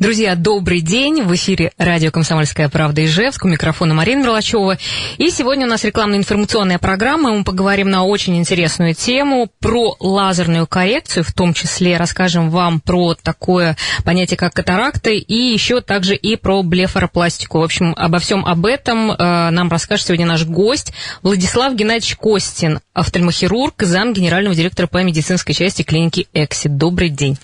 Друзья, добрый день. В эфире радио «Комсомольская правда» Ижевск. У микрофона Марина Мерлачева. И сегодня у нас рекламно-информационная программа. Мы поговорим на очень интересную тему про лазерную коррекцию. В том числе расскажем вам про такое понятие, как катаракты. И еще также и про блефаропластику. В общем, обо всем об этом э, нам расскажет сегодня наш гость Владислав Геннадьевич Костин, офтальмохирург, зам генерального директора по медицинской части клиники «Эксит». Добрый день.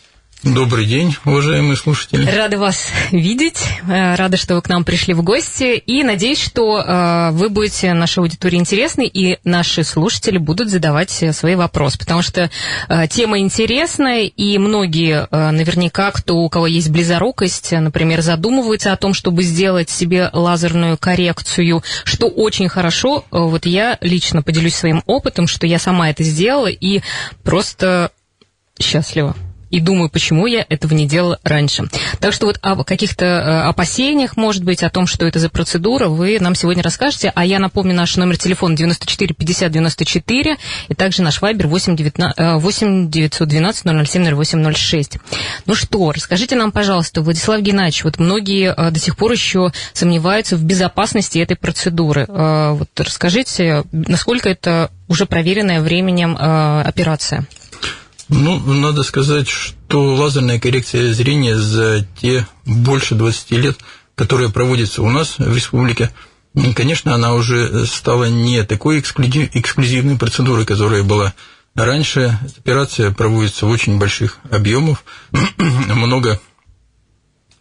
Добрый день, уважаемые слушатели. Рада вас видеть, э, рада, что вы к нам пришли в гости, и надеюсь, что э, вы будете нашей аудитории интересны, и наши слушатели будут задавать свои вопросы, потому что э, тема интересная, и многие наверняка, кто, у кого есть близорукость, например, задумываются о том, чтобы сделать себе лазерную коррекцию, что очень хорошо. Вот я лично поделюсь своим опытом, что я сама это сделала, и просто счастлива и думаю, почему я этого не делала раньше. Так что вот о каких-то э, опасениях, может быть, о том, что это за процедура, вы нам сегодня расскажете. А я напомню наш номер телефона 94 50 94 и также наш вайбер 8, 19, 8 912 007 0806. Ну что, расскажите нам, пожалуйста, Владислав Геннадьевич, вот многие э, до сих пор еще сомневаются в безопасности этой процедуры. Э, вот расскажите, насколько это уже проверенная временем операция? Ну, надо сказать, что лазерная коррекция зрения за те больше 20 лет, которые проводятся у нас в республике, конечно, она уже стала не такой эксклюзивной процедурой, которая была раньше. Операция проводится в очень больших объемах, много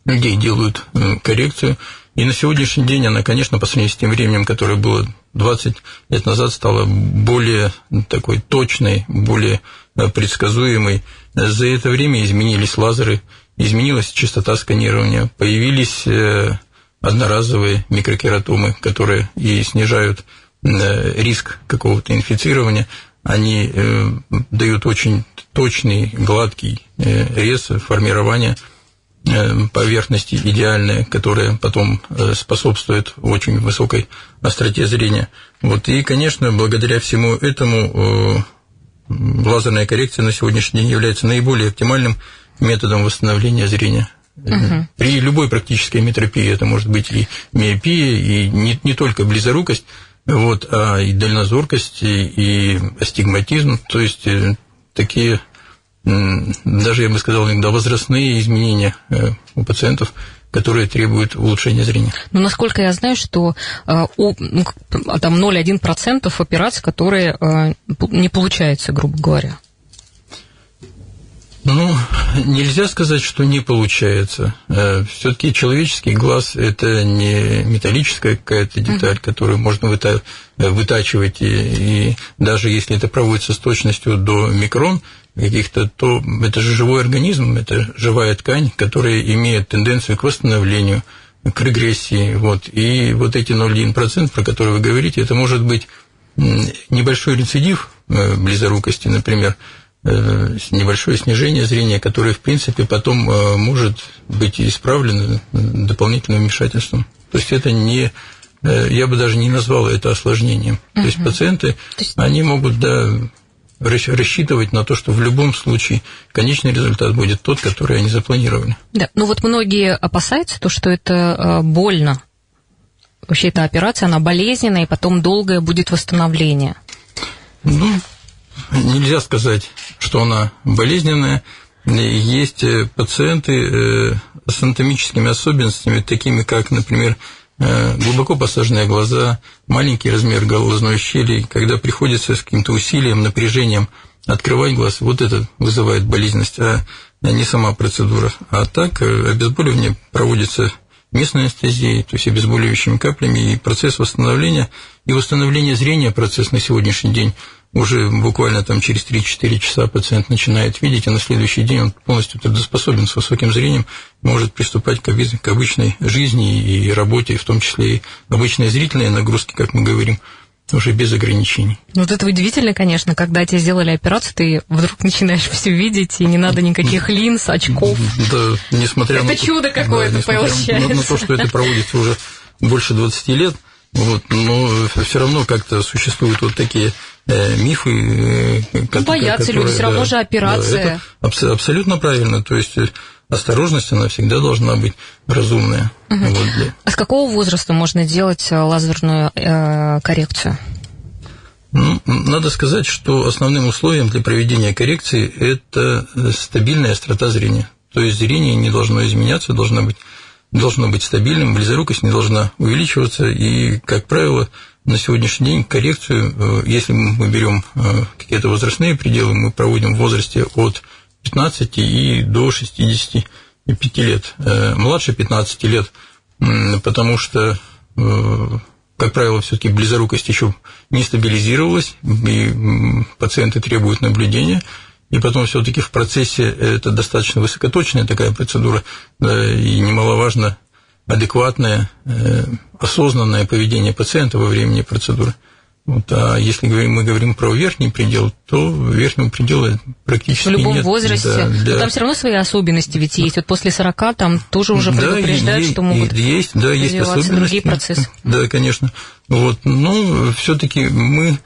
людей делают коррекцию, и на сегодняшний день она, конечно, по сравнению с тем временем, которое было 20 лет назад, стала более такой точной, более э, предсказуемой. За это время изменились лазеры, изменилась частота сканирования, появились э, одноразовые микрокератомы, которые и снижают э, риск какого-то инфицирования, они дают очень точный, гладкий рез формирования – поверхности идеальные, которые потом э, способствуют очень высокой остроте зрения. Вот. И, конечно, благодаря всему этому э, лазерная коррекция на сегодняшний день является наиболее оптимальным методом восстановления зрения. Угу. При любой практической метропии это может быть и миопия, и не, не только близорукость, вот, а и дальнозоркость, и, и астигматизм, то есть такие даже, я бы сказал, иногда возрастные изменения э, у пациентов, которые требуют улучшения зрения. Ну, насколько я знаю, что э, у, ну, там 0,1% операций, которые э, не получаются, грубо говоря. Нельзя сказать, что не получается. Все-таки человеческий глаз это не металлическая какая-то деталь, которую можно вытачивать, и, и даже если это проводится с точностью до микрон, каких-то, то это же живой организм, это живая ткань, которая имеет тенденцию к восстановлению, к регрессии. Вот. И вот эти 0,1%, про которые вы говорите, это может быть небольшой рецидив э, близорукости, например, э, небольшое снижение зрения, которое, в принципе, потом э, может быть исправлено дополнительным вмешательством. То есть это не я бы даже не назвал это осложнением. Uh-huh. То есть пациенты, есть... они могут да, рассчитывать на то, что в любом случае конечный результат будет тот, который они запланировали. Да, ну вот многие опасаются то, что это э, больно. Вообще эта операция, она болезненная, и потом долгое будет восстановление. Ну, нельзя сказать, что она болезненная. Есть э, пациенты э, с анатомическими особенностями, такими как, например, Э, глубоко посаженные глаза, маленький размер глазной щели, когда приходится с каким-то усилием, напряжением открывать глаз, вот это вызывает болезненность, а не сама процедура. А так обезболивание проводится местной анестезией, то есть обезболивающими каплями, и процесс восстановления и восстановления зрения, процесс на сегодняшний день уже буквально там через 3-4 часа пациент начинает видеть, а на следующий день он полностью трудоспособен с высоким зрением, может приступать к обычной жизни и работе, в том числе и обычные зрительные нагрузки, как мы говорим, уже без ограничений. Ну, вот это удивительно, конечно, когда тебе сделали операцию, ты вдруг начинаешь все видеть, и не надо никаких линз, очков. Да, несмотря это на... Это чудо какое-то да, получается. На, на то, что это проводится уже больше 20 лет, вот, но все равно как-то существуют вот такие мифы. Э, ну, боятся которые, люди, все равно да, же операция. Да, это абсолютно правильно. То есть осторожность, она всегда должна быть разумная. Угу. Вот для... А с какого возраста можно делать лазерную э, коррекцию? Ну, надо сказать, что основным условием для проведения коррекции это стабильная острота зрения. То есть зрение не должно изменяться, должно быть, должно быть стабильным, близорукость не должна увеличиваться. И, как правило, на сегодняшний день коррекцию, э, если мы берем э, какие-то возрастные пределы, мы проводим в возрасте от 15 и до 65 лет. Э, младше 15 лет, потому что как правило, все-таки близорукость еще не стабилизировалась, и пациенты требуют наблюдения. И потом все-таки в процессе это достаточно высокоточная такая процедура, и немаловажно адекватное, э, осознанное поведение пациента во времени процедуры. Вот, а если мы говорим про верхний предел, то верхнего предела практически нет. В любом нет. возрасте. Да, да. Но там все равно свои особенности ведь есть. Вот после 40 там тоже уже да, предупреждают, и, что могут есть, да, есть особенности. другие процессы. Да, конечно. Вот, но все-таки мы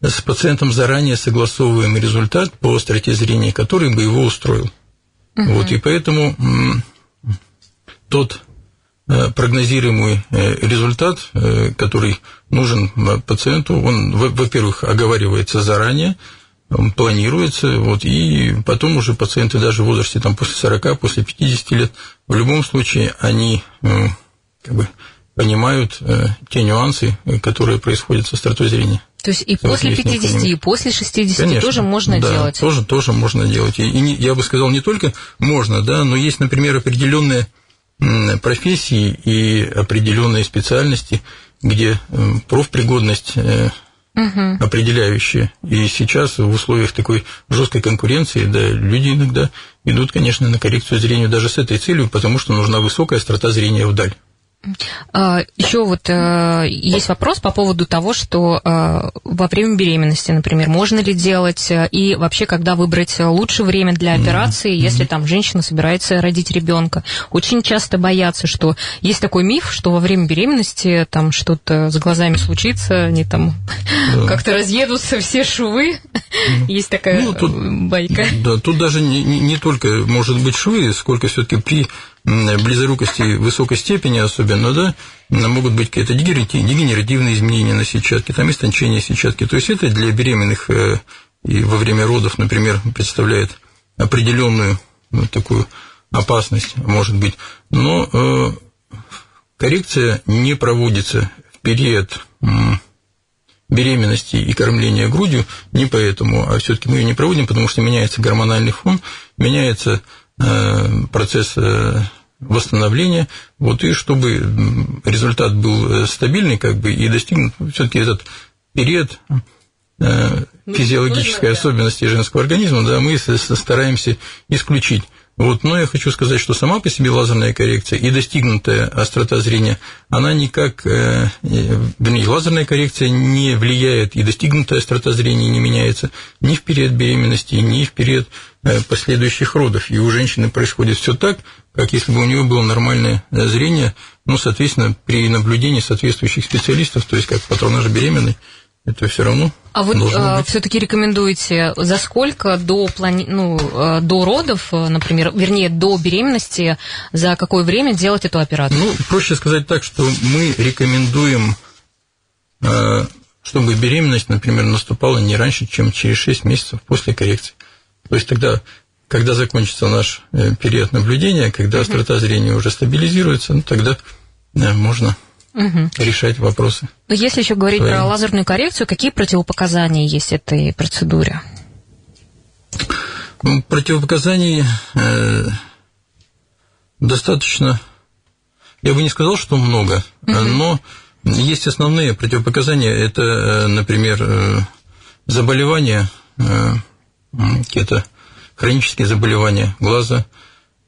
с пациентом заранее согласовываем результат по остроте зрения, который бы его устроил. Угу. Вот, и поэтому тот прогнозируемый э, результат, э, который нужен пациенту, он, во-первых, оговаривается заранее, он планируется, вот, и потом уже пациенты даже в возрасте там, после 40, после 50 лет, в любом случае они как бы, понимают те нюансы, которые происходят со остротой зрения. То есть и после 50, и после 60 Конечно, тоже можно да, делать? Тоже, тоже можно делать. И, и я бы сказал, не только можно, да, но есть, например, определенные профессии и определенные специальности, где профпригодность угу. определяющая. И сейчас в условиях такой жесткой конкуренции, да, люди иногда идут, конечно, на коррекцию зрения даже с этой целью, потому что нужна высокая острота зрения вдаль. А, Еще вот э, есть вопрос по поводу того, что э, во время беременности, например, можно ли делать, э, и вообще, когда выбрать лучшее время для операции, mm-hmm. если там женщина собирается родить ребенка. Очень часто боятся, что есть такой миф, что во время беременности там что-то с глазами случится, они там да. как-то разъедутся все швы. Есть такая ну, тут, байка. Да, тут даже не, не только может быть швы, сколько все-таки при близорукости высокой степени особенно, да, могут быть какие-то дегенеративные изменения на сетчатке, там истончение сетчатки. То есть это для беременных э, и во время родов, например, представляет определенную вот такую опасность, может быть. Но э, коррекция не проводится в период беременности и кормления грудью не поэтому, а все-таки мы ее не проводим, потому что меняется гормональный фон, меняется процесс э, восстановления, вот, и чтобы результат был э, стабильный, как бы, и достигнут все-таки этот период ну, физиологической особенности женского организма, да, мы стараемся исключить. Вот, но я хочу сказать, что сама по себе лазерная коррекция и достигнутая острота зрения, она никак, э, вернее, лазерная коррекция не влияет, и достигнутая острота зрения не меняется ни в период беременности, ни в период э, последующих родов. И у женщины происходит все так, как если бы у нее было нормальное э, зрение, ну, соответственно, при наблюдении соответствующих специалистов, то есть как патронаж беременной, это все равно. А вы э, все-таки рекомендуете за сколько до плани... ну, э, до родов, э, например, вернее, до беременности, за какое время делать эту операцию? Ну, проще сказать так, что мы рекомендуем, э, чтобы беременность, например, наступала не раньше, чем через 6 месяцев после коррекции. То есть тогда, когда закончится наш э, период наблюдения, когда острота зрения уже стабилизируется, ну, тогда э, можно угу. решать вопросы. Но если еще говорить свои. про лазерную коррекцию, какие противопоказания есть этой процедуре? Ну, противопоказаний э, достаточно, я бы не сказал, что много, угу. но есть основные противопоказания. Это, э, например, заболевания, какие-то хронические заболевания глаза,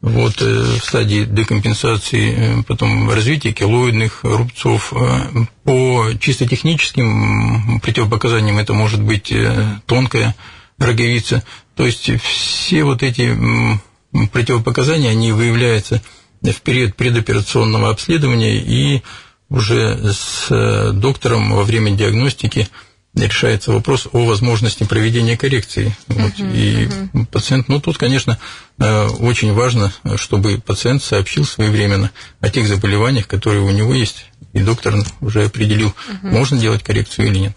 вот, э, в стадии декомпенсации, э, потом развитие килоидных рубцов. Э, по чисто техническим противопоказаниям это может быть тонкая роговица. То есть все вот эти противопоказания, они выявляются в период предоперационного обследования и уже с доктором во время диагностики решается вопрос о возможности проведения коррекции. Вот, uh-huh, и uh-huh. пациент, ну тут, конечно, э, очень важно, чтобы пациент сообщил своевременно о тех заболеваниях, которые у него есть, и доктор уже определил, uh-huh. можно делать коррекцию или нет.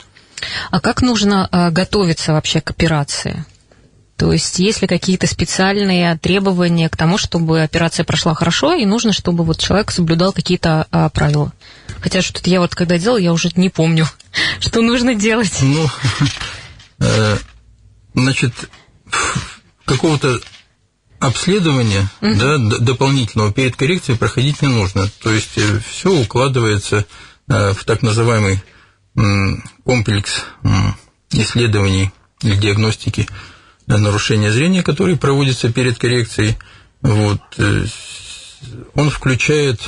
А как нужно э, готовиться вообще к операции? То есть есть ли какие-то специальные требования к тому, чтобы операция прошла хорошо, и нужно, чтобы вот человек соблюдал какие-то а, правила? Хотя что-то я вот когда делал, я уже не помню, что нужно делать. Ну, э, значит, какого-то обследования угу. да, дополнительного перед коррекцией проходить не нужно. То есть э, все укладывается э, в так называемый комплекс исследований или диагностики нарушения зрения, которые проводятся перед коррекцией, вот, он включает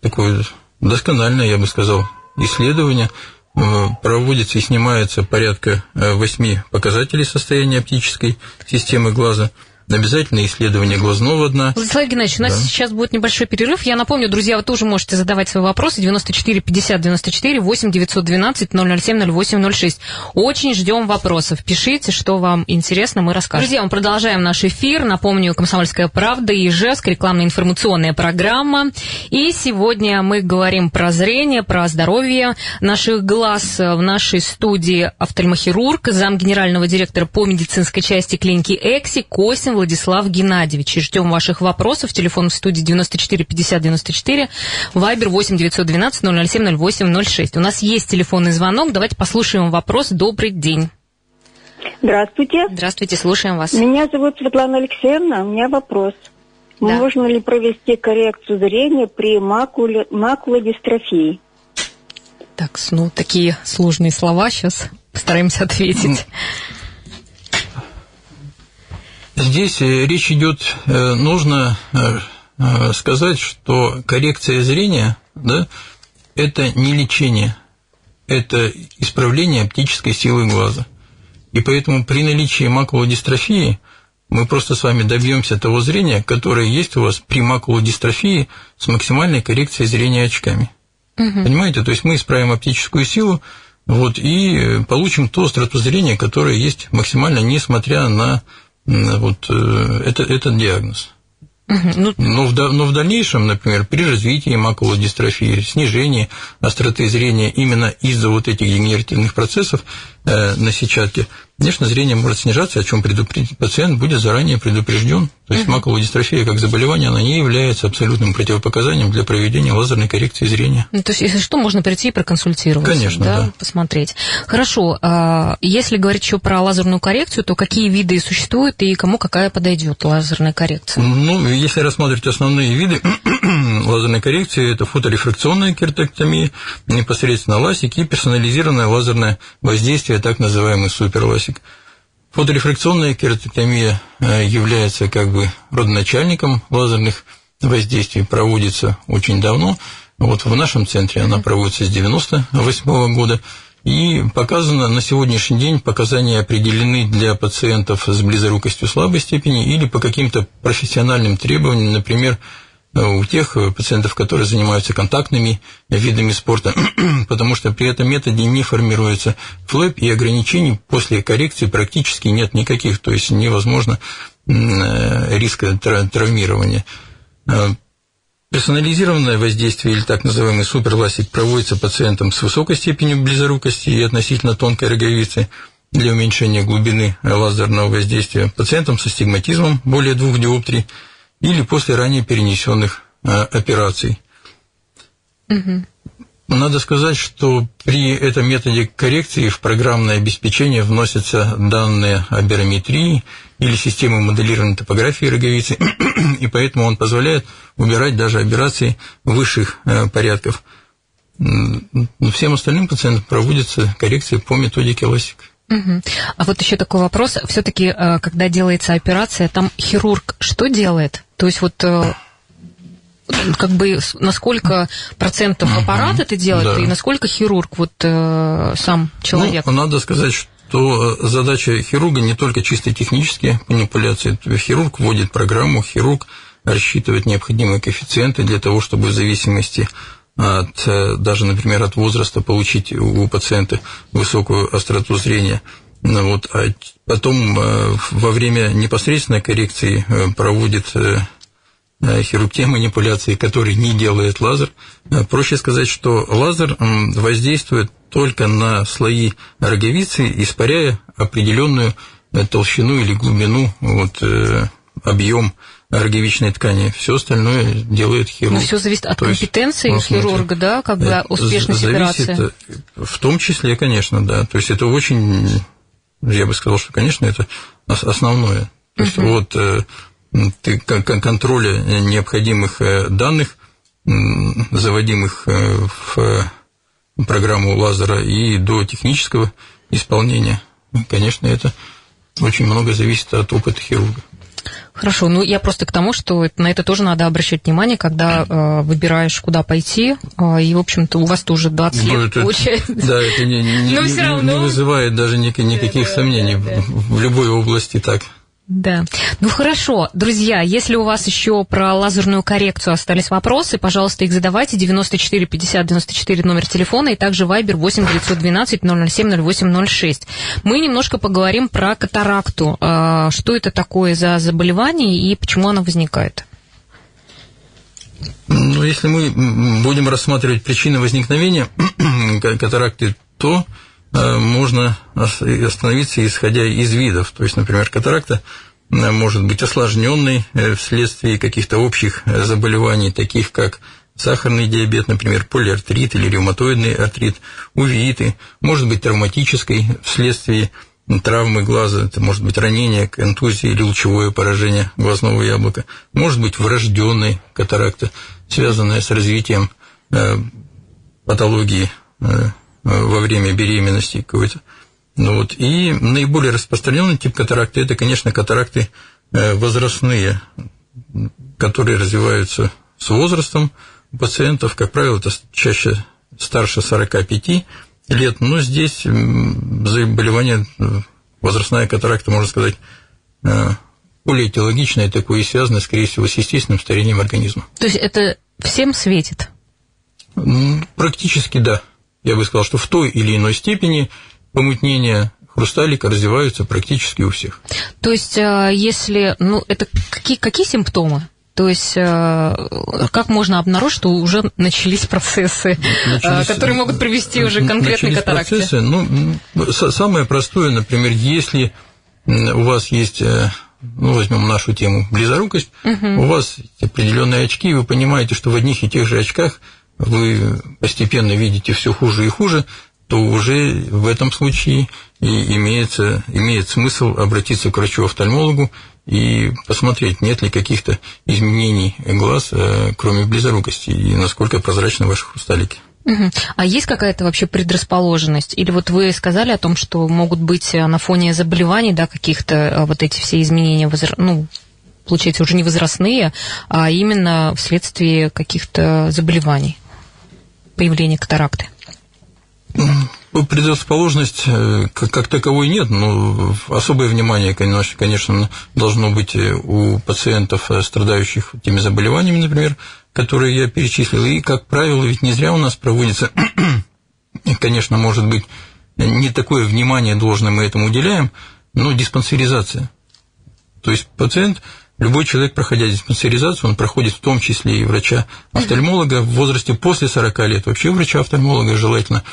такое доскональное, я бы сказал, исследование. Э, проводится и снимается порядка э, восьми показателей состояния оптической системы глаза – обязательно исследование глазного дна. Владислав Геннадьевич, у нас да. сейчас будет небольшой перерыв. Я напомню, друзья, вы тоже можете задавать свои вопросы. 94 50 94 8 912 007 08 06. Очень ждем вопросов. Пишите, что вам интересно, мы расскажем. Друзья, мы продолжаем наш эфир. Напомню, «Комсомольская правда» и ИЖЕСК, рекламно-информационная программа. И сегодня мы говорим про зрение, про здоровье наших глаз. В нашей студии офтальмохирург, зам генерального директора по медицинской части клиники «Экси» Косин Владислав Геннадьевич. Ждем ваших вопросов. Телефон в студии 94 50 94, Вайбер 8 912 007 08 06. У нас есть телефонный звонок. Давайте послушаем вопрос. Добрый день. Здравствуйте. Здравствуйте, слушаем вас. Меня зовут Светлана Алексеевна. У меня вопрос. Да. Можно ли провести коррекцию зрения при макуле, макулодистрофии? Так, ну, такие сложные слова сейчас постараемся ответить. Здесь э, речь идет, э, нужно э, сказать, что коррекция зрения, да, это не лечение, это исправление оптической силы глаза. И поэтому при наличии макулодистрофии мы просто с вами добьемся того зрения, которое есть у вас при макулодистрофии с максимальной коррекцией зрения очками. Угу. Понимаете? То есть мы исправим оптическую силу, вот, и получим то остроту зрения, которое есть максимально, несмотря на вот э, это, этот диагноз. Ну, но, в, но в дальнейшем, например, при развитии макулодистрофии, снижении остроты зрения именно из-за вот этих дегенеративных процессов э, на сетчатке, конечно, зрение может снижаться, о чем пациент будет заранее предупрежден. То есть угу. макулодистрофия как заболевание, она не является абсолютным противопоказанием для проведения лазерной коррекции зрения. Ну, то есть, если что, можно прийти и проконсультироваться. Конечно, да. да. Посмотреть. Хорошо. А если говорить еще про лазерную коррекцию, то какие виды существуют и кому какая подойдет лазерная коррекция? Ну, если рассматривать основные виды лазерной коррекции, это фоторефракционная кератоктомия, непосредственно ласик и персонализированное лазерное воздействие, так называемый суперласик. Фоторефракционная кератоктомия э, является как бы родоначальником лазерных воздействий, проводится очень давно. Вот в нашем центре она проводится с 98 года. И показано на сегодняшний день показания определены для пациентов с близорукостью слабой степени или по каким-то профессиональным требованиям, например, у тех пациентов, которые занимаются контактными видами спорта, потому что при этом методе не формируется флэп и ограничений после коррекции практически нет никаких, то есть невозможно э, риска травмирования. Э, Персонализированное воздействие или так называемый суперласик проводится пациентам с высокой степенью близорукости и относительно тонкой роговицы для уменьшения глубины лазерного воздействия, пациентам со стигматизмом более двух диоптрий или после ранее перенесенных а, операций. Угу. Надо сказать, что при этом методе коррекции в программное обеспечение вносятся данные о барометрии или системы моделирования топографии роговицы, и поэтому он позволяет убирать даже операции высших э, порядков. Всем остальным пациентам проводится коррекция по методике ЛАСИК. Угу. А вот еще такой вопрос. Все-таки, э, когда делается операция, там хирург что делает? То есть вот э, как бы на сколько процентов аппарат угу, это делает, да. и насколько хирург, вот э, сам человек? Ну, надо сказать, что задача хирурга не только чисто технические манипуляции. Хирург вводит программу, хирург рассчитывает необходимые коэффициенты для того, чтобы в зависимости от, э, даже, например, от возраста получить у пациента высокую остроту зрения. Ну, вот, а потом э, во время непосредственной коррекции проводит хирург те манипуляции, которые не делает лазер. Проще сказать, что лазер воздействует только на слои роговицы, испаряя определенную толщину или глубину, вот, объем роговичной ткани. Все остальное делает хирург. Но все зависит от То компетенции есть, хирурга, да, как бы успешность зависит, операции. В том числе, конечно, да. То есть это очень, я бы сказал, что, конечно, это основное. То есть угу. вот э, ты, контроля необходимых э, данных, заводимых э, в программу лазера и до технического исполнения, конечно, это очень много зависит от опыта хирурга. Хорошо, ну я просто к тому, что на это тоже надо обращать внимание, когда э, выбираешь, куда пойти, э, и, в общем-то, у вас тоже 20 ну, лет это, получается. Да, это не, не, не, не вызывает даже никаких да, сомнений да. в любой области так. Да. Ну хорошо, друзья, если у вас еще про лазерную коррекцию остались вопросы, пожалуйста, их задавайте. 94 50 94 номер телефона и также Viber 8 912 007 0806. Мы немножко поговорим про катаракту. А, что это такое за заболевание и почему оно возникает? Ну, если мы будем рассматривать причины возникновения катаракты, то можно остановиться, исходя из видов. То есть, например, катаракта э, может быть осложненной э, вследствие каких-то общих заболеваний, таких как сахарный диабет, например, полиартрит или ревматоидный артрит, увеиты, может быть травматической вследствие травмы глаза, это может быть ранение, контузия или лучевое поражение глазного яблока, может быть врожденной катаракта, связанная с развитием патологии Э, во время беременности какой-то. Ну вот. И наиболее распространенный тип катаракты – это, конечно, катаракты э, возрастные, которые развиваются с возрастом у пациентов. Как правило, это чаще старше 45 лет, но здесь заболевание, э, возрастная катаракта, можно сказать, более этиологичное такое и связано, скорее всего, с естественным старением организма. То есть это всем светит? Практически да я бы сказал, что в той или иной степени помутнения хрусталика развиваются практически у всех. То есть, э, если, ну, это какие, какие симптомы? То есть, э, как можно обнаружить, что уже начались процессы, э, начались, которые могут привести уже к конкретной катаракте? Процессы, ну, самое простое, например, если у вас есть ну, возьмем нашу тему близорукость, угу. у вас определенные очки, и вы понимаете, что в одних и тех же очках вы постепенно видите все хуже и хуже, то уже в этом случае и имеется, имеет смысл обратиться к врачу-офтальмологу и посмотреть, нет ли каких-то изменений глаз, э, кроме близорукости, и насколько прозрачны ваши хрусталики. А есть какая-то вообще предрасположенность? Или вот вы сказали о том, что могут быть э, на фоне заболеваний, да, каких-то э, вот эти все изменения, ну, получается, уже не возрастные, а именно вследствие каких-то заболеваний? Появления катаракты? Ну, предрасположенность э, как, как таковой нет, но особое внимание, конечно, должно быть у пациентов, э, страдающих теми заболеваниями, например, которые я перечислил. И, как правило, ведь не зря у нас проводится, конечно, может быть, не такое внимание должное мы этому уделяем, но диспансеризация. То есть пациент Любой человек, проходя диспансеризацию, он проходит в том числе и врача-офтальмолога в возрасте после 40 лет. Вообще врача-офтальмолога желательно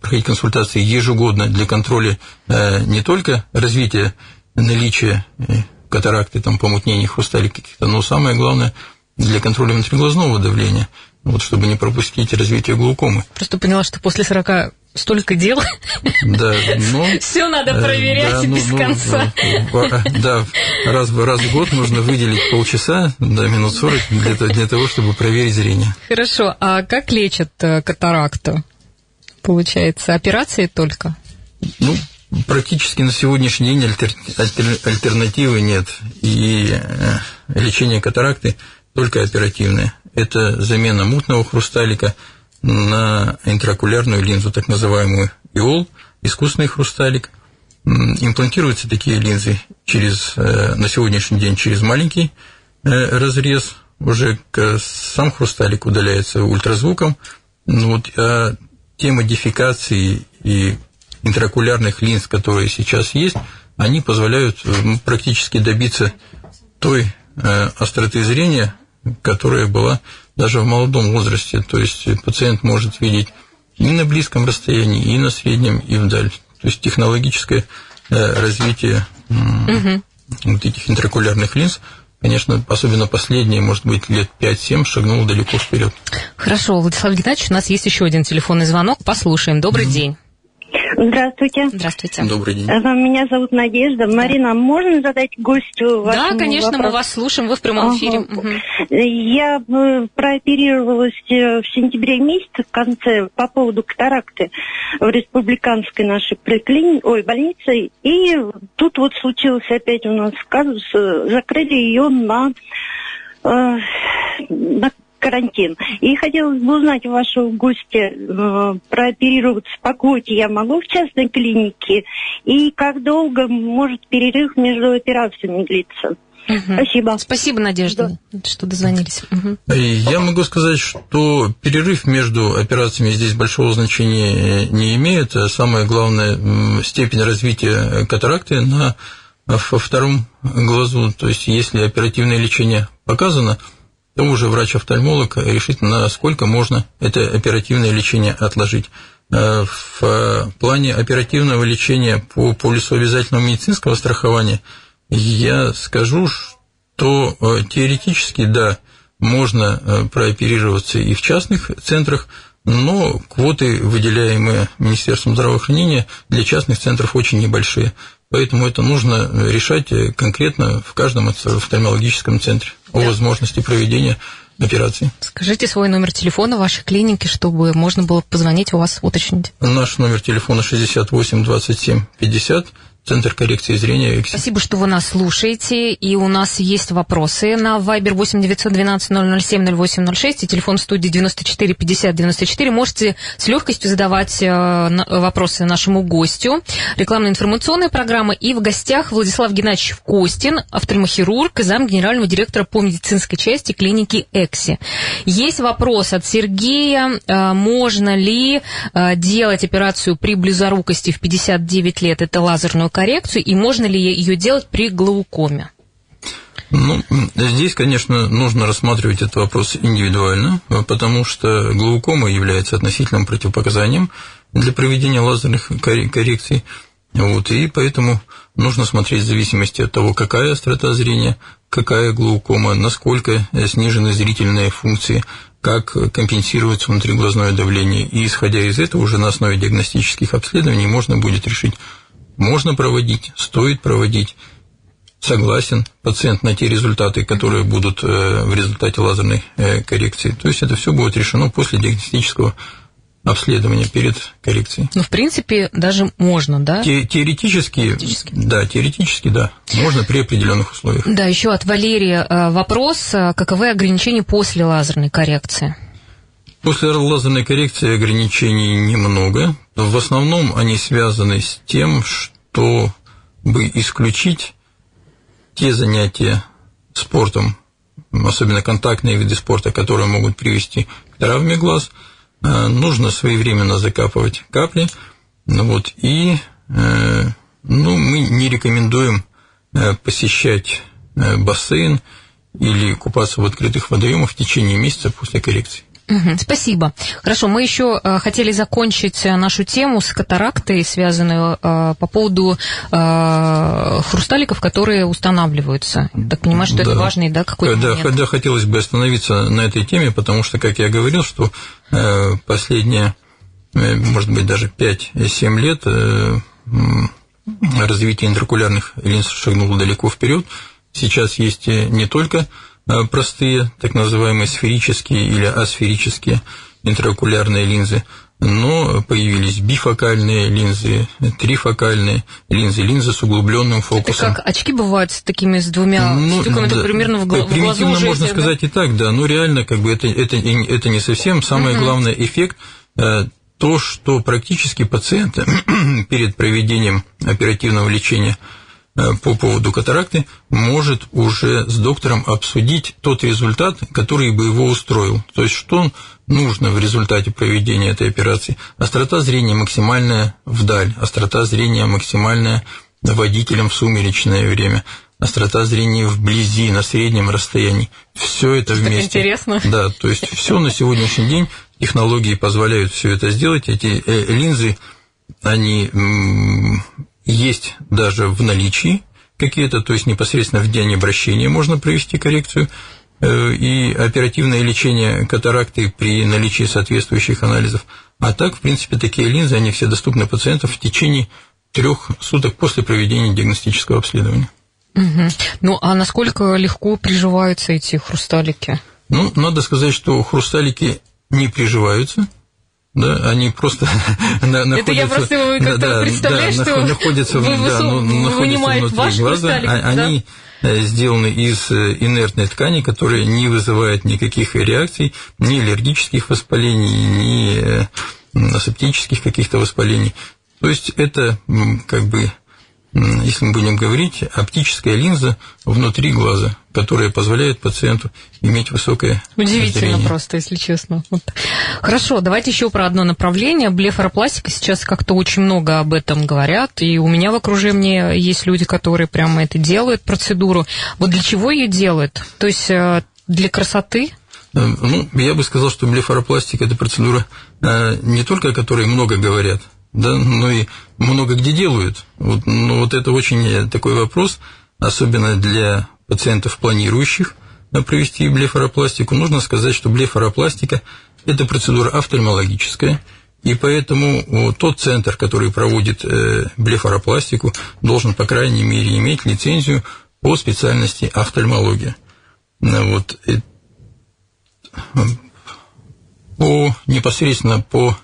проходить консультации ежегодно для контроля э, не только развития наличия э, катаракты, там, помутнений, хрусталик каких-то, но самое главное для контроля внутриглазного давления, вот, чтобы не пропустить развитие глаукомы. Просто поняла, что после 40 столько дел. Да, но... Все надо э, проверять да, ну, без ну, конца. Да, раз, раз в год нужно выделить полчаса, да, минут 40 для, для того, чтобы проверить зрение. Хорошо, а как лечат э, катаракту? Получается, операции только? Ну, практически на сегодняшний день альтер... альтернативы нет. И э, лечение катаракты только оперативное. Это замена мутного хрусталика – на интракулярную линзу, так называемую ИОЛ, искусственный хрусталик. Имплантируются такие линзы через, э, на сегодняшний день через маленький э, разрез, уже сам хрусталик удаляется ультразвуком, Ну, вот, а те модификации и интракулярных линз, которые сейчас есть, они позволяют ну, практически добиться той э, остроты зрения, которая была даже в молодом возрасте. То есть пациент может видеть и на близком расстоянии, и на среднем, и вдаль. То есть технологическое э, развитие угу. вот этих интракулярных линз конечно, особенно последние, может быть, лет 5-7 шагнул далеко вперед. Хорошо, Владислав Геннадьевич, у нас есть еще один телефонный звонок. Послушаем. Добрый mm-hmm. день. Здравствуйте. Здравствуйте. Добрый день. Меня зовут Надежда. Марина, можно задать гостю Да, конечно, вопрос? мы вас слушаем, вы в прямом ага. эфире. Угу. Я э, прооперировалась э, в сентябре месяце, в конце, по поводу катаракты в республиканской нашей поликлини... Ой, больнице. И тут вот случилось опять у нас казус, э, закрыли ее на на карантин. И хотелось бы узнать у вашего гостя, э, прооперироваться по квоте я могу в частной клинике? И как долго может перерыв между операциями длиться? Угу. Спасибо. Спасибо, Надежда, да. что дозвонились. Угу. Я могу сказать, что перерыв между операциями здесь большого значения не имеет. Самое главное степень развития катаракты на во втором глазу. То есть, если оперативное лечение показано, то уже врач-офтальмолог решит, насколько можно это оперативное лечение отложить. Э, в плане оперативного лечения по полису обязательного медицинского страхования я скажу, что э, теоретически, да, можно э, прооперироваться и в частных центрах, но квоты, выделяемые Министерством здравоохранения, для частных центров очень небольшие. Поэтому это нужно решать конкретно в каждом офтальмологическом центре о возможности проведения операции. Скажите свой номер телефона вашей клиники, чтобы можно было позвонить у вас уточнить. Наш номер телефона 68 27 50 Центр коррекции зрения. Спасибо, что вы нас слушаете. И у нас есть вопросы на Viber 8 912 007 0806 и телефон студии 94 50 94. Можете с легкостью задавать э, вопросы нашему гостю. Рекламно-информационная программа. И в гостях Владислав Геннадьевич Костин, офтальмохирург, зам генерального директора по медицинской части клиники ЭКСИ. Есть вопрос от Сергея. Э, можно ли э, делать операцию при близорукости в 59 лет? Это лазерную коррекцию, и можно ли ее делать при глаукоме? Ну, здесь, конечно, нужно рассматривать этот вопрос индивидуально, потому что глаукома является относительным противопоказанием для проведения лазерных коррекций. Вот, и поэтому нужно смотреть в зависимости от того, какая острота зрения, какая глаукома, насколько снижены зрительные функции, как компенсируется внутриглазное давление. И исходя из этого, уже на основе диагностических обследований можно будет решить, можно проводить, стоит проводить. Согласен пациент на те результаты, которые будут э, в результате лазерной э, коррекции. То есть это все будет решено после диагностического обследования перед коррекцией. Ну, в принципе, даже можно, да? Те, теоретически, теоретически, да, теоретически, да, можно при определенных условиях. Да, еще от Валерия э, вопрос: каковы ограничения после лазерной коррекции? После лазерной коррекции ограничений немного. В основном они связаны с тем, чтобы исключить те занятия спортом, особенно контактные виды спорта, которые могут привести к травме глаз. Э, нужно своевременно закапывать капли. Вот, и э, ну, мы не рекомендуем э, посещать бассейн или купаться в открытых водоемах в течение месяца после коррекции. Спасибо. Хорошо, мы еще э, хотели закончить нашу тему с катарактой, связанную э, по поводу э, хрусталиков, которые устанавливаются. Так понимаю, что да. это важный, да, какой-то да, момент. Да, хотелось бы остановиться на этой теме, потому что, как я говорил, что последние, может быть, даже 5-7 лет развитие интракулярных линз шагнуло далеко вперед. Сейчас есть не только простые, так называемые сферические или асферические интраокулярные линзы, но появились бифокальные линзы, трифокальные линзы, линзы с углубленным фокусом. Это как очки бывают с такими с двумя ну, стеклами, да, примерно в, гла- примитивно в глазу можно сказать да? и так, да, но реально как бы это, это, это не совсем. Самое угу. главное эффект э, то, что практически пациенты перед проведением оперативного лечения Э, по поводу катаракты может уже с доктором обсудить тот результат, который бы его устроил. То есть, что нужно в результате проведения этой операции. Острота зрения максимальная вдаль, острота зрения максимальная водителем в сумеречное время, острота зрения вблизи, на среднем расстоянии. Все это вместе. интересно. Да, то есть все на сегодняшний день технологии позволяют все это сделать. Эти э, линзы, они есть даже в наличии какие-то, то есть непосредственно в день обращения можно провести коррекцию э, и оперативное лечение катаракты при наличии соответствующих анализов. А так, в принципе, такие линзы, они все доступны пациентам в течение трех суток после проведения диагностического обследования. Угу. Ну, а насколько легко приживаются эти хрусталики? Ну, надо сказать, что хрусталики не приживаются, да, они просто находятся... Это я просто как-то да, представляю, да, что находятся, вы, да, ну, находятся внутри глаза, а, они э, сделаны из э, инертной ткани, которая не вызывает никаких реакций, ни аллергических воспалений, ни э, асептических каких-то воспалений. То есть это как бы если мы будем говорить, оптическая линза внутри глаза, которая позволяет пациенту иметь высокое Удивительно зрение. просто, если честно. Вот. Хорошо, давайте еще про одно направление. Блефаропластика сейчас как-то очень много об этом говорят, и у меня в окружении есть люди, которые прямо это делают, процедуру. Вот для чего ее делают? То есть э, для красоты? Э, ну, я бы сказал, что блефаропластика – это процедура э, не только о которой много говорят, да, но и много где делают. Вот, ну, вот это очень такой вопрос, особенно для пациентов, планирующих провести блефаропластику. Нужно сказать, что блефаропластика – это процедура офтальмологическая, и поэтому тот центр, который проводит э, блефаропластику, должен, по крайней мере, иметь лицензию по специальности офтальмология. Вот. По, непосредственно по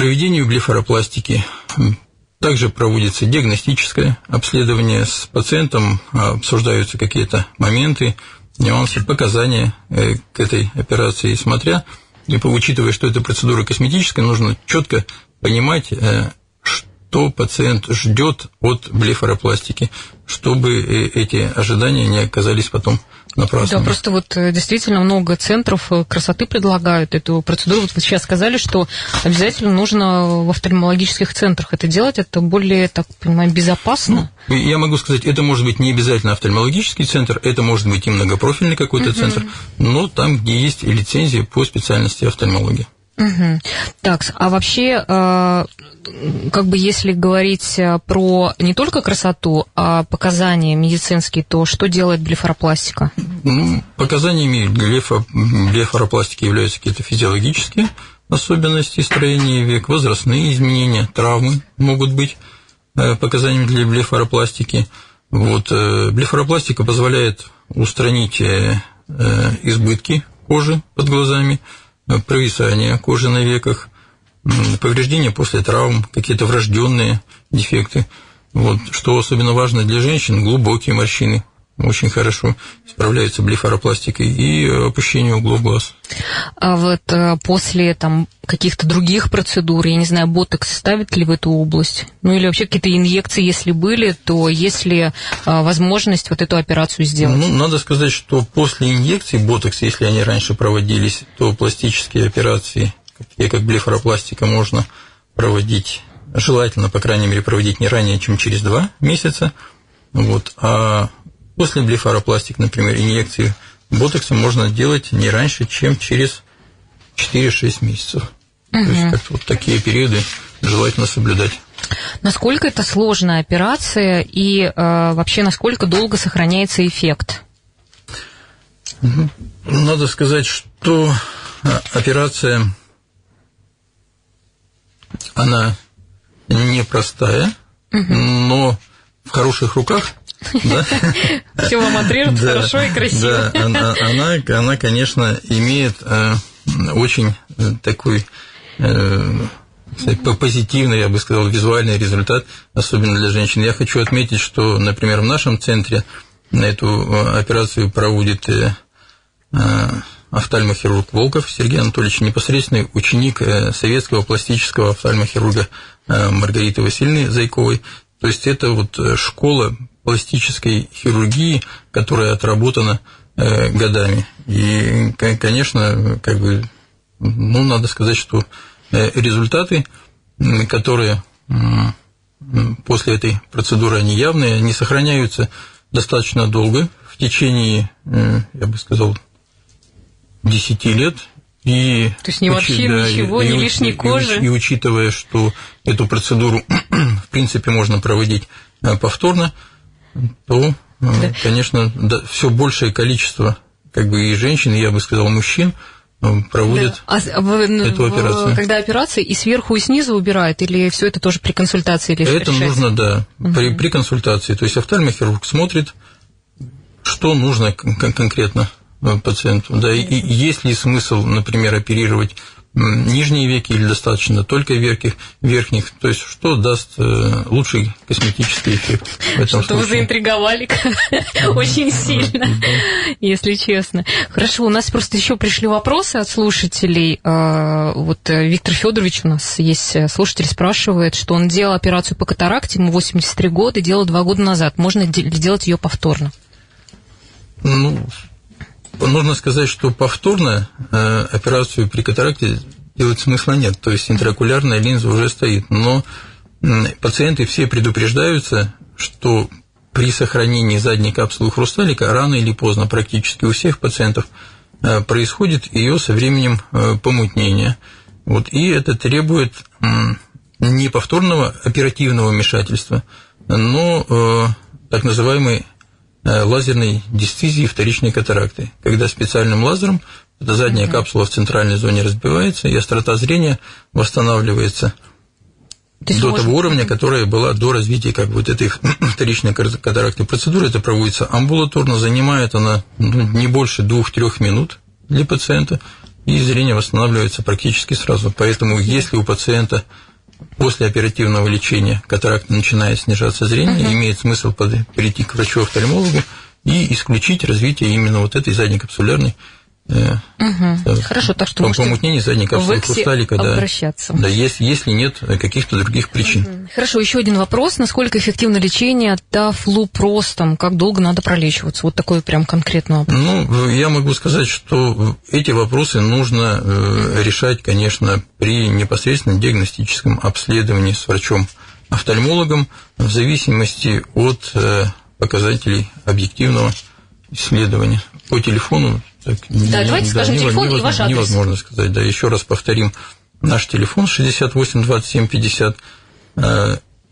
проведению блефаропластики. Также проводится диагностическое обследование с пациентом, обсуждаются какие-то моменты, нюансы, показания э, к этой операции, смотря, и учитывая, что это процедура косметическая, нужно четко понимать, э, что пациент ждет от блефаропластики, чтобы э, эти ожидания не оказались потом напрасно. Да, просто вот э, действительно много центров э, красоты предлагают эту процедуру. Вот вы сейчас сказали, что обязательно нужно в офтальмологических центрах это делать. Это более, так понимаю, безопасно? Ну, я могу сказать, это может быть не обязательно офтальмологический центр, это может быть и многопрофильный какой-то угу. центр, но там, где есть лицензия по специальности офтальмологии. Угу. Так, а вообще, э, как бы если говорить э, про не только красоту, а показания медицинские, то что делает блефаропластика? Ну, показаниями блефа, блефаропластики являются какие-то физиологические особенности строения век, возрастные изменения, травмы могут быть э, показаниями для блефаропластики. Вот, блефаропластика позволяет устранить избытки кожи под глазами, провисание кожи на веках, повреждения после травм, какие-то врожденные дефекты. Вот, что особенно важно для женщин, глубокие морщины очень хорошо справляются блефаропластикой и опущение углов глаз. А вот э, после там каких-то других процедур, я не знаю, ботокс ставит ли в эту область? Ну или вообще какие-то инъекции, если были, то есть ли э, возможность вот эту операцию сделать? Ну, надо сказать, что после инъекций ботокс, если они раньше проводились, то пластические операции, такие как блефаропластика, можно проводить желательно, по крайней мере, проводить не ранее, чем через два месяца. Вот. А После блефаропластик, например, инъекции ботокса можно делать не раньше, чем через 4-6 месяцев. Угу. То есть вот такие периоды желательно соблюдать. Насколько это сложная операция и э, вообще насколько долго сохраняется эффект? Надо сказать, что а, операция, она непростая, угу. но в хороших руках все вам отрежут хорошо и красиво. Да, она, конечно, имеет э, очень э, такой э, позитивный, я бы сказал, визуальный результат, особенно для женщин. Я хочу отметить, что, например, в нашем центре на эту операцию проводит офтальмохирург Волков Сергей Анатольевич, непосредственный ученик советского пластического офтальмохирурга Маргариты Васильевны Зайковой. То есть это вот школа пластической хирургии, которая отработана годами. И, конечно, как бы, ну, надо сказать, что результаты, которые после этой процедуры, они явные, они сохраняются достаточно долго, в течение, я бы сказал, 10 лет. И, То есть не вообще да, ничего, и, ни лишней кожи. И, и учитывая, что эту процедуру, в принципе, можно проводить э, повторно, то, э, да. конечно, да, все большее количество как бы и женщин, я бы сказал, мужчин ну, проводят да. а, в, эту операцию. Когда операция и сверху, и снизу убирают, или все это тоже при консультации? Или это решается? нужно, да, угу. при, при консультации. То есть офтальмохирург смотрит, что нужно конкретно Э, пациенту. Да, и, и есть ли смысл, например, оперировать нижние веки или достаточно только верхних, верхних, то есть что даст э, лучший косметический эффект в этом Что вы заинтриговали очень сильно, если честно. Хорошо, у нас просто еще пришли вопросы от слушателей. Э, вот Виктор Федорович у нас есть слушатель, спрашивает, что он делал операцию по катаракте, ему 83 года, делал два года назад. Можно ли делать ее повторно? Ну, нужно сказать, что повторно э, операцию при катаракте делать смысла нет, то есть интраокулярная линза уже стоит, но пациенты все предупреждаются, что при сохранении задней капсулы хрусталика рано или поздно практически у всех пациентов э, происходит ее со временем э, помутнение. Вот, и это требует не повторного оперативного вмешательства, но так называемой лазерной дистизии вторичной катаракты, когда специальным лазером эта задняя mm-hmm. капсула в центральной зоне разбивается, и острота зрения восстанавливается до можно... того уровня, которая была до развития как бы, вот этой вторичной катаракты. Процедура это проводится амбулаторно, занимает она ну, не больше двух-трех минут для пациента, и зрение восстанавливается практически сразу. Поэтому, если у пациента после оперативного лечения катаракта начинает снижаться зрение, угу. имеет смысл перейти к врачу-офтальмологу и исключить развитие именно вот этой заднекапсулярной Угу. Хорошо, так что помутнение задней капсулы хрусталика, да, обращаться. да, если, если нет каких-то других причин. Угу. Хорошо, еще один вопрос: насколько эффективно лечение тафлупростом? Как долго надо пролечиваться? Вот такой прям конкретный вопрос. Ну, я могу сказать, что эти вопросы нужно угу. решать, конечно, при непосредственном диагностическом обследовании с врачом-офтальмологом в зависимости от э, показателей объективного исследования. По телефону так, да, не, давайте да, скажем телефон невозможно, и ваш адрес. Невозможно сказать, да, еще раз повторим. Наш телефон 68 27 50,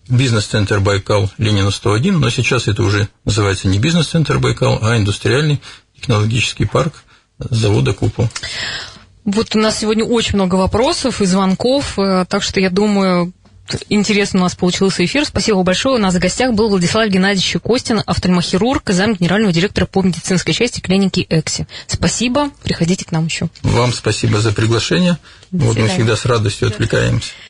бизнес-центр Байкал, Ленина 101, но сейчас это уже называется не бизнес-центр Байкал, а индустриальный технологический парк завода Купол. Вот у нас сегодня очень много вопросов и звонков, э, так что я думаю, интересно у нас получился эфир. Спасибо большое. У нас в гостях был Владислав Геннадьевич Костин, офтальмохирург, зам генерального директора по медицинской части клиники ЭКСИ. Спасибо. Приходите к нам еще. Вам спасибо за приглашение. вот мы всегда с радостью отвлекаемся.